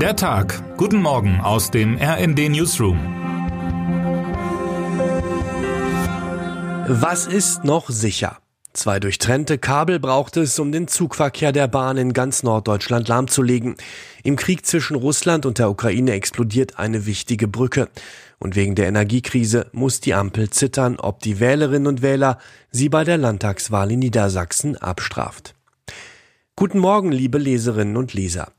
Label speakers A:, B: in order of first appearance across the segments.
A: Der Tag. Guten Morgen aus dem RND Newsroom.
B: Was ist noch sicher? Zwei durchtrennte Kabel braucht es, um den Zugverkehr der Bahn in ganz Norddeutschland lahmzulegen. Im Krieg zwischen Russland und der Ukraine explodiert eine wichtige Brücke. Und wegen der Energiekrise muss die Ampel zittern, ob die Wählerinnen und Wähler sie bei der Landtagswahl in Niedersachsen abstraft. Guten Morgen, liebe Leserinnen und Leser.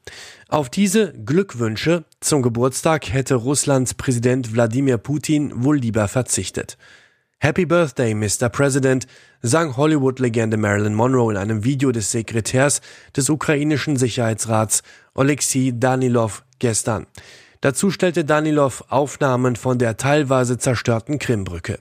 B: Auf diese Glückwünsche zum Geburtstag hätte Russlands Präsident Wladimir Putin wohl lieber verzichtet. Happy Birthday, Mr. President, sang Hollywood-Legende Marilyn Monroe in einem Video des Sekretärs des ukrainischen Sicherheitsrats Alexei Danilov gestern. Dazu stellte Danilov Aufnahmen von der teilweise zerstörten Krimbrücke.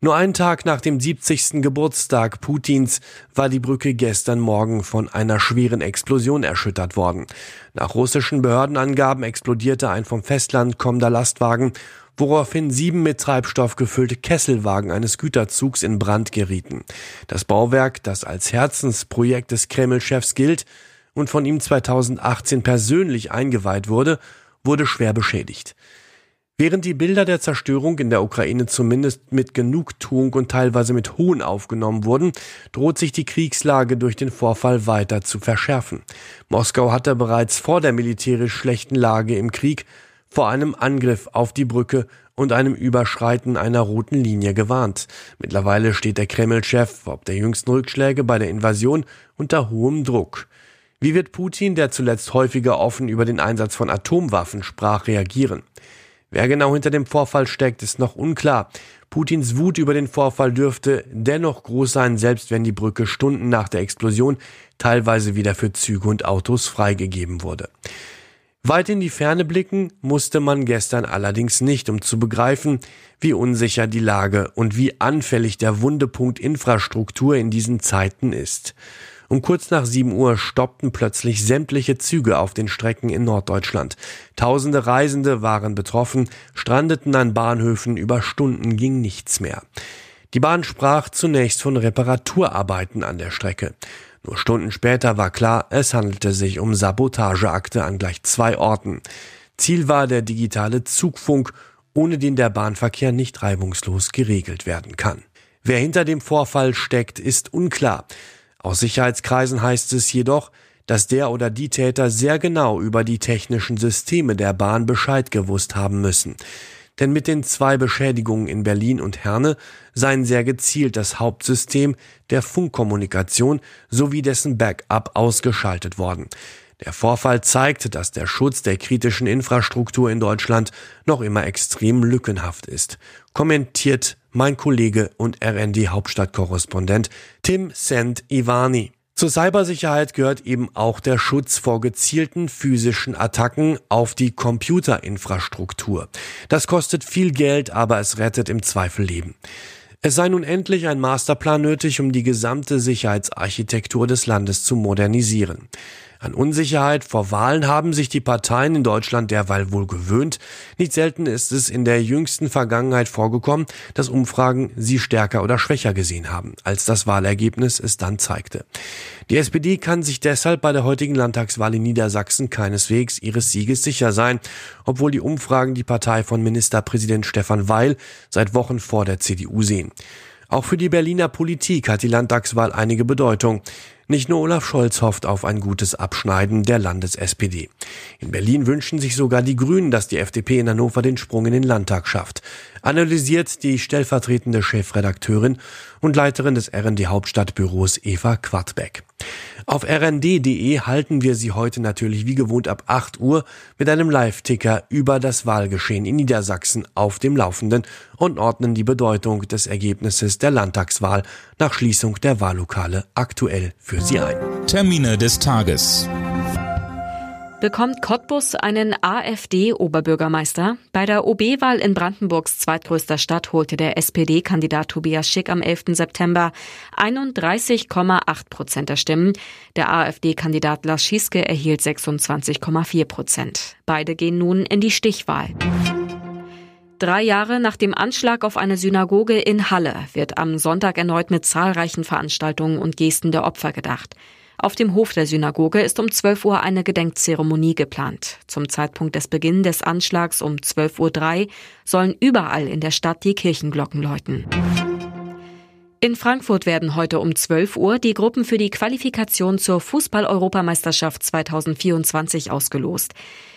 B: Nur einen Tag nach dem 70. Geburtstag Putins war die Brücke gestern Morgen von einer schweren Explosion erschüttert worden. Nach russischen Behördenangaben explodierte ein vom Festland kommender Lastwagen, woraufhin sieben mit Treibstoff gefüllte Kesselwagen eines Güterzugs in Brand gerieten. Das Bauwerk, das als Herzensprojekt des Kreml-Chefs gilt und von ihm 2018 persönlich eingeweiht wurde, wurde schwer beschädigt. Während die Bilder der Zerstörung in der Ukraine zumindest mit Genugtuung und teilweise mit Hohn aufgenommen wurden, droht sich die Kriegslage durch den Vorfall weiter zu verschärfen. Moskau hatte bereits vor der militärisch schlechten Lage im Krieg vor einem Angriff auf die Brücke und einem Überschreiten einer roten Linie gewarnt. Mittlerweile steht der Kreml-Chef ob der jüngsten Rückschläge bei der Invasion unter hohem Druck. Wie wird Putin, der zuletzt häufiger offen über den Einsatz von Atomwaffen sprach, reagieren? Wer genau hinter dem Vorfall steckt, ist noch unklar. Putins Wut über den Vorfall dürfte dennoch groß sein, selbst wenn die Brücke Stunden nach der Explosion teilweise wieder für Züge und Autos freigegeben wurde. Weit in die Ferne blicken musste man gestern allerdings nicht, um zu begreifen, wie unsicher die Lage und wie anfällig der Wundepunkt Infrastruktur in diesen Zeiten ist. Um kurz nach 7 Uhr stoppten plötzlich sämtliche Züge auf den Strecken in Norddeutschland. Tausende Reisende waren betroffen, strandeten an Bahnhöfen, über Stunden ging nichts mehr. Die Bahn sprach zunächst von Reparaturarbeiten an der Strecke. Nur Stunden später war klar, es handelte sich um Sabotageakte an gleich zwei Orten. Ziel war der digitale Zugfunk, ohne den der Bahnverkehr nicht reibungslos geregelt werden kann. Wer hinter dem Vorfall steckt, ist unklar. Aus Sicherheitskreisen heißt es jedoch, dass der oder die Täter sehr genau über die technischen Systeme der Bahn Bescheid gewusst haben müssen. Denn mit den zwei Beschädigungen in Berlin und Herne seien sehr gezielt das Hauptsystem der Funkkommunikation sowie dessen Backup ausgeschaltet worden. Der Vorfall zeigt, dass der Schutz der kritischen Infrastruktur in Deutschland noch immer extrem lückenhaft ist, kommentiert mein Kollege und RND-Hauptstadtkorrespondent Tim Sent Ivani. Zur Cybersicherheit gehört eben auch der Schutz vor gezielten physischen Attacken auf die Computerinfrastruktur. Das kostet viel Geld, aber es rettet im Zweifel Leben. Es sei nun endlich ein Masterplan nötig, um die gesamte Sicherheitsarchitektur des Landes zu modernisieren. An Unsicherheit vor Wahlen haben sich die Parteien in Deutschland derweil wohl gewöhnt. Nicht selten ist es in der jüngsten Vergangenheit vorgekommen, dass Umfragen sie stärker oder schwächer gesehen haben, als das Wahlergebnis es dann zeigte. Die SPD kann sich deshalb bei der heutigen Landtagswahl in Niedersachsen keineswegs ihres Sieges sicher sein, obwohl die Umfragen die Partei von Ministerpräsident Stefan Weil seit Wochen vor der CDU sehen. Auch für die Berliner Politik hat die Landtagswahl einige Bedeutung. Nicht nur Olaf Scholz hofft auf ein gutes Abschneiden der Landes-SPD. In Berlin wünschen sich sogar die Grünen, dass die FDP in Hannover den Sprung in den Landtag schafft. Analysiert die stellvertretende Chefredakteurin und Leiterin des RND Hauptstadtbüros Eva Quadbeck. Auf rnd.de halten wir Sie heute natürlich wie gewohnt ab 8 Uhr mit einem Live-Ticker über das Wahlgeschehen in Niedersachsen auf dem Laufenden und ordnen die Bedeutung des Ergebnisses der Landtagswahl nach Schließung der Wahllokale aktuell für Sie ein.
A: Termine des Tages
C: bekommt Cottbus einen AfD-Oberbürgermeister. Bei der OB-Wahl in Brandenburgs zweitgrößter Stadt holte der SPD-Kandidat Tobias Schick am 11. September 31,8 Prozent der Stimmen. Der AfD-Kandidat Lars Schieske erhielt 26,4 Prozent. Beide gehen nun in die Stichwahl. Drei Jahre nach dem Anschlag auf eine Synagoge in Halle wird am Sonntag erneut mit zahlreichen Veranstaltungen und Gesten der Opfer gedacht. Auf dem Hof der Synagoge ist um 12 Uhr eine Gedenkzeremonie geplant. Zum Zeitpunkt des Beginns des Anschlags um 12.03 Uhr sollen überall in der Stadt die Kirchenglocken läuten. In Frankfurt werden heute um 12 Uhr die Gruppen für die Qualifikation zur Fußball-Europameisterschaft 2024 ausgelost.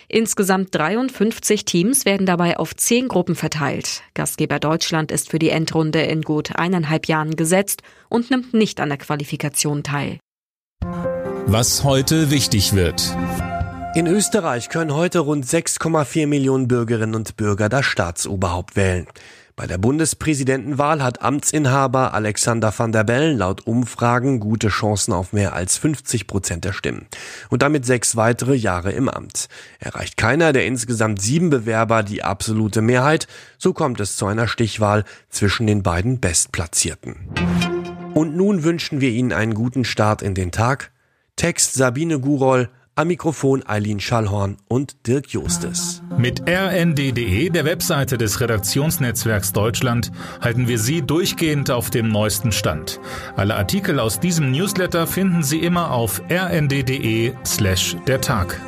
C: Insgesamt 53 Teams werden dabei auf zehn Gruppen verteilt. Gastgeber Deutschland ist für die Endrunde in gut eineinhalb Jahren gesetzt und nimmt nicht an der Qualifikation teil.
A: Was heute wichtig wird.
B: In Österreich können heute rund 6,4 Millionen Bürgerinnen und Bürger das Staatsoberhaupt wählen. Bei der Bundespräsidentenwahl hat Amtsinhaber Alexander van der Bellen laut Umfragen gute Chancen auf mehr als 50 Prozent der Stimmen und damit sechs weitere Jahre im Amt. Erreicht keiner der insgesamt sieben Bewerber die absolute Mehrheit, so kommt es zu einer Stichwahl zwischen den beiden Bestplatzierten. Und nun wünschen wir Ihnen einen guten Start in den Tag. Text Sabine Gurol, am Mikrofon Eileen Schallhorn und Dirk Justes.
A: Mit rnd.de, der Webseite des Redaktionsnetzwerks Deutschland, halten wir Sie durchgehend auf dem neuesten Stand. Alle Artikel aus diesem Newsletter finden Sie immer auf rnd.de slash der Tag.